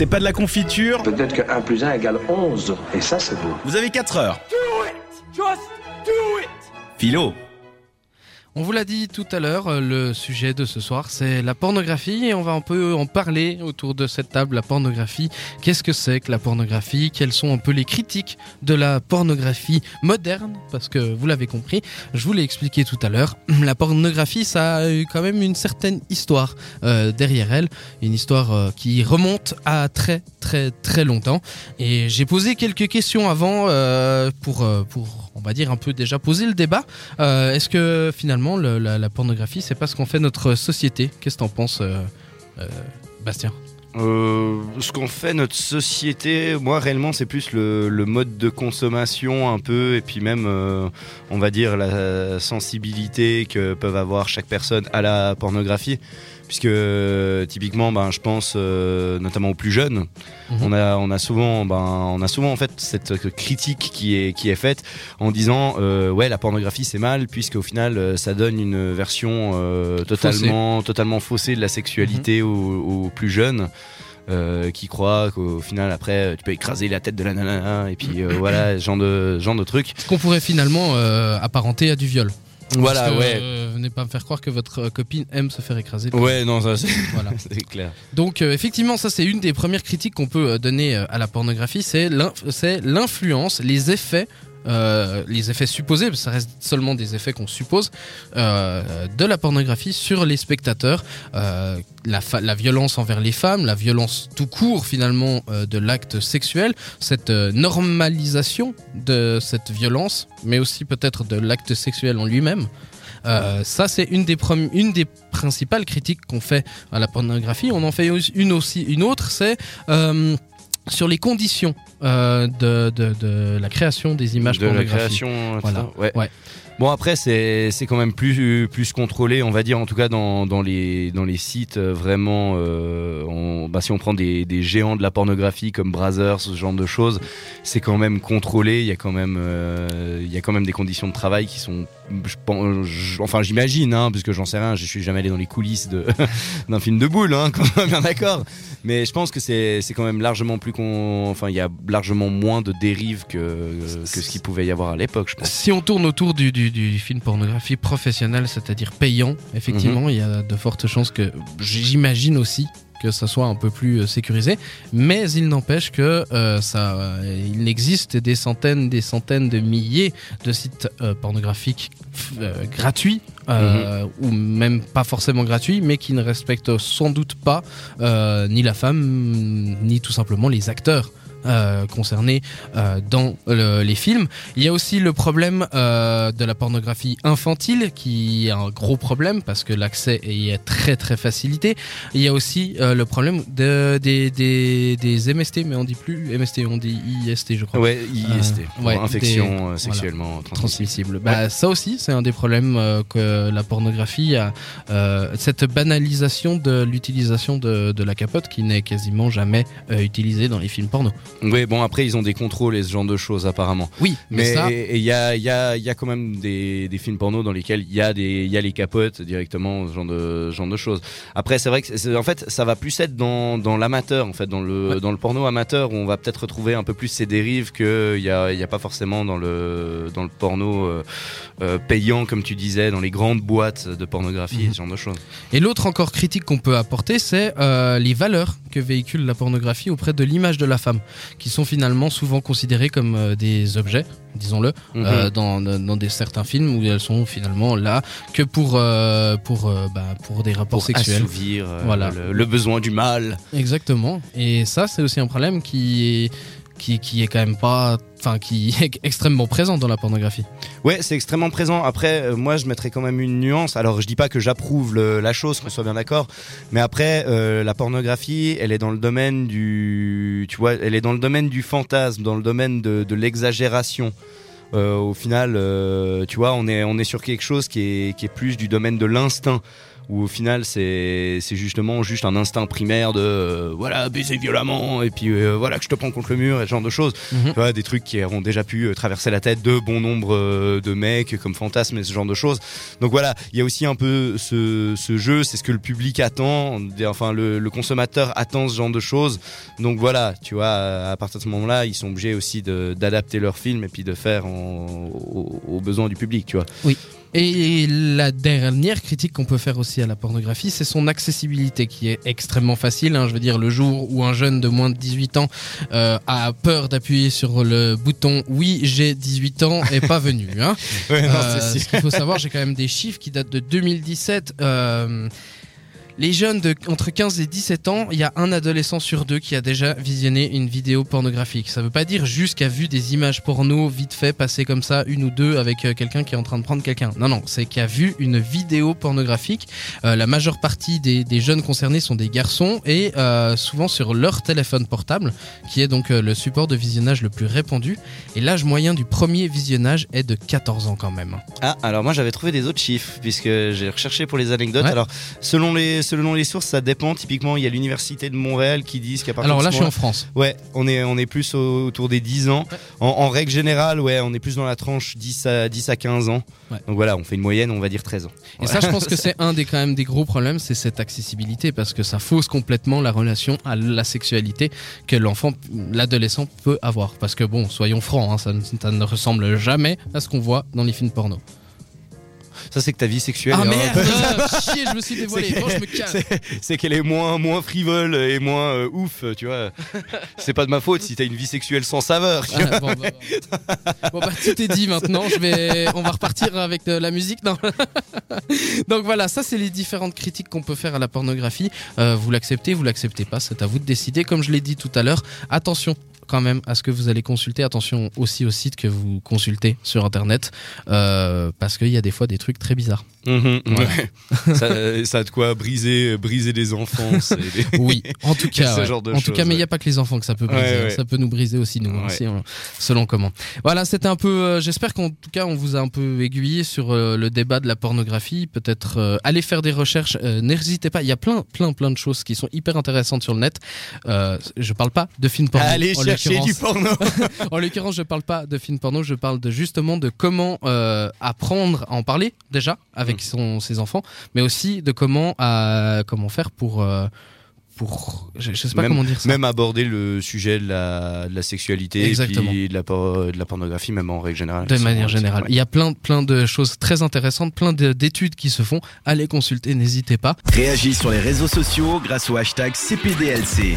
c'est pas de la confiture. Peut-être que 1 plus 1 égale 11, et ça c'est beau. Vous avez 4 heures. Philo. On vous l'a dit tout à l'heure, euh, le sujet de ce soir, c'est la pornographie et on va un peu en parler autour de cette table. La pornographie, qu'est-ce que c'est que la pornographie? Quelles sont un peu les critiques de la pornographie moderne? Parce que vous l'avez compris, je vous l'ai expliqué tout à l'heure, la pornographie, ça a eu quand même une certaine histoire euh, derrière elle, une histoire euh, qui remonte à très très très longtemps. Et j'ai posé quelques questions avant pour pour on va dire un peu déjà poser le débat. Est-ce que finalement la, pornographie c'est pas ce qu'on fait notre société. Qu'est-ce que t'en penses, euh, euh, Bastien? Euh, ce qu'on fait notre société, moi réellement c'est plus le, mode de consommation un peu et puis même on va dire la sensibilité que peuvent avoir chaque personne à la pornographie puisque euh, typiquement ben je pense euh, notamment aux plus jeunes Mhm. on a on a souvent ben on a souvent en fait cette critique qui est qui est faite en disant euh, ouais la pornographie c'est mal puisque au final ça donne une version totalement totalement faussée de la sexualité aux, aux plus jeunes euh, qui croient qu'au final après tu peux écraser la tête de la nana et puis euh, voilà ce genre de genre de truc Ce qu'on pourrait finalement euh, apparenter à du viol. Voilà Parce que, ouais euh, venez pas me faire croire que votre euh, copine aime se faire écraser. ouais non ça c'est Voilà. clair Donc euh, effectivement, ça c'est une des premières critiques qu'on peut donner à la pornographie, c'est l'influence, les effets. Euh, les effets supposés, parce que ça reste seulement des effets qu'on suppose, euh, de la pornographie sur les spectateurs, euh, la, violence envers les femmes, la violence tout court finalement de l'acte sexuel, cette normalisation de cette violence, mais aussi peut-être de l'acte sexuel en lui-même. Ça, c'est une des, une des principales critiques qu'on fait à la pornographie. On en fait une aussi, une autre, c'est sur les conditions euh, de, de, de la création des images de la pornographiques. création etc. Voilà. ouais. Ouais. Bon après c'est quand même plus plus contrôlé on va dire en tout cas dans, dans les dans les sites euh, vraiment euh, bah, si on prend des, des géants de la pornographie comme Brazzers ce genre de choses c'est quand même contrôlé. Il y a quand même euh, il y a quand même des conditions de travail qui sont enfin j'imagine hein parce que j'en sais rien je suis jamais allé dans les coulisses d'un film de boule hein quand bien d'accord. Mais je pense que c'est quand même largement plus qu'on enfin il y a largement moins de dérives que que ce qu'il pouvait y avoir à l'époque je pense. Si on tourne autour du, du film pornographie professionnel, c'est-à-dire payant, effectivement, Mhm. il y a de fortes chances que j'imagine aussi que ça soit un peu plus euh, sécurisé, mais il n'empêche que euh, ça, euh, il existe des centaines, des centaines de milliers de sites euh, pornographiques gratuits Mhm. ou même pas forcément gratuits, mais qui ne respectent sans doute pas ni la femme ni tout simplement les acteurs. Euh, concernés euh, dans le- les films. Il y a aussi le problème euh, de la pornographie infantile qui est un gros problème parce que l'accès y est très très facilité. Il y a aussi euh, le problème de, des, des, des MST, mais on dit plus MST, on dit IST je crois. Ouais, IST, ouais, infection des- sexuellement transmissible. Bah, Ça aussi, c'est un des problèmes que la pornographie a. cette banalisation de l'utilisation de, de la capote qui n'est quasiment jamais utilisée dans les films porno. Oui, bon après ils ont des contrôles et ce genre de choses apparemment. Oui, mais, il y a, y, a, il y a quand même des, des films porno dans lesquels il y, a des- il y a les capotes directement, ce genre de, ce genre de choses. Après c'est vrai que en fait ça va plus être dans, dans l'amateur, en fait, dans le, Ouais. dans le porno amateur où on va peut-être retrouver un peu plus ces dérives qu'il n'y a, il y a pas forcément dans le, dans le porno euh, euh, payant comme tu disais, dans les grandes boîtes de pornographie, Mhm. ce genre de choses. Et l'autre encore critique qu'on peut apporter, c'est euh, les valeurs que véhicule la pornographie auprès de l'image de la femme, qui sont finalement souvent considérées comme euh, des objets, disons-le, Mhm. euh, dans, dans, des certains films où elles sont finalement là que pour pour pour euh, bah, pour des rapports pour sexuels. assouvir euh, Voilà. le, le besoin du mal. Exactement. Et ça, c'est aussi un problème qui est qui, qui est quand même pas, enfin qui est extrêmement présent dans la pornographie. Ouais, c'est extrêmement présent. Après, euh, moi, je mettrais quand même une nuance. Alors, je dis pas que j'approuve la chose, qu'on soit bien d'accord. Mais après, euh, la pornographie, elle est dans le domaine du, tu vois, elle est dans le domaine du fantasme, dans le domaine de, l'exagération. Euh, au final, tu vois, on est on est sur quelque chose qui est qui est plus du domaine de l'instinct où au final c'est justement juste un instinct primaire de euh, voilà baiser violemment et puis euh, voilà que je te prends contre le mur et ce genre de choses. Mhm. Des trucs qui ont déjà pu euh, traverser la tête de bon nombre de mecs comme fantasme et ce genre de choses. Donc voilà, il y a aussi un peu ce, ce jeu, c'est ce que le public attend, enfin le, le consommateur attend ce genre de choses. Donc voilà, tu vois, à partir de ce moment-là, ils sont obligés aussi d'adapter leur film et puis de faire en- aux, aux besoins du public, tu vois. Et la dernière critique qu'on peut faire aussi à la pornographie, c'est son accessibilité qui est extrêmement facile. hein. Je veux dire, le jour où un jeune de moins de 18 ans euh, a peur d'appuyer sur le bouton oui, j'ai 18 ans est pas venu. Hein. Euh, ce qu'il faut savoir, j'ai quand même des chiffres qui datent de 2017. Euh, les jeunes de entre 15 et 17 ans, il y a un adolescent sur deux qui a déjà visionné une vidéo pornographique. Ça veut pas dire juste qu'il a vu des images porno vite fait passer comme ça, une ou deux avec euh, quelqu'un qui est en train de prendre quelqu'un. Non, non, c'est qu'il a vu une vidéo pornographique. Euh, la majeure partie des, des jeunes concernés sont des garçons et euh, souvent sur leur téléphone portable, qui est donc euh, le support de visionnage le plus répandu. Et l'âge moyen du premier visionnage est de 14 ans quand même. Ah, alors moi j'avais trouvé des autres chiffres puisque j'ai recherché pour les anecdotes. Ouais. Alors selon les selon les sources, ça dépend. Typiquement, il y a l'université de Montréal qui disent qu'à partir Alors de là, ce je suis en France. Ouais, on est, on est plus au- autour des 10 ans. Ouais. En, en règle générale, ouais, on est plus dans la tranche 10 à, 10 à 15 ans. Ouais. Donc voilà, on fait une moyenne, on va dire 13 ans. Et ça, je pense que c'est un des quand même des gros problèmes, c'est cette accessibilité parce que ça fausse complètement la relation à la sexualité que l'enfant, l'adolescent peut avoir. Parce que bon, soyons francs, hein, ça, ne- ça ne ressemble jamais à ce qu'on voit dans les films porno. Ça, c'est que ta vie sexuelle. Ah est- merde, chier, je me suis dévoilé. C'est- Bon, je me casse. c'est- c'est qu'elle est moins, moins frivole et moins euh, ouf, tu vois. C'est pas de ma faute si t'as une vie sexuelle sans saveur. tu vois. Ah, bon, bah. Bon, bah, tout est dit maintenant. Je vais, on va repartir avec de la musique. Non. Donc voilà, ça c'est les différentes critiques qu'on peut faire à la pornographie. Euh, vous l'acceptez, vous l'acceptez pas, c'est à vous de décider. Comme je l'ai dit tout à l'heure, attention quand même à ce que vous allez consulter. Attention aussi au site que vous consultez sur Internet, euh, parce qu'il y a des fois des trucs très bizarres. Mhm, Voilà. ouais. ça, ça a de quoi briser, briser des des- Oui, en tout cas, Ce ouais. genre de en tout cas, mais il ouais. n'y a pas que les enfants que ça peut briser, ça peut nous briser aussi nous, hein, selon comment. Voilà, c'était un peu. euh, J'espère qu'en tout cas, on vous a un peu aiguillé sur euh, le débat de la pornographie. Peut-être euh, allez faire des recherches. euh, N'hésitez pas. Il y a plein, plein, plein de choses qui sont hyper intéressantes sur le net. Euh, je parle pas de films porno. Allez chercher du l'occurrence. porno. En l'occurrence, je parle pas de films porno, je parle de justement de comment euh, apprendre à en parler déjà avec Mm. son, ses enfants, mais aussi de comment euh, comment faire pour euh, pour je, je sais pas Même- comment dire ça. Même aborder le sujet de la, de la sexualité Exactement. et puis de la, por- de la pornographie, même en règle générale. de manière générale, il y a plein plein de choses très intéressantes, plein de- d'études qui se font. Allez consulter, n'hésitez pas. Réagis sur les réseaux sociaux grâce au hashtag CPDLC.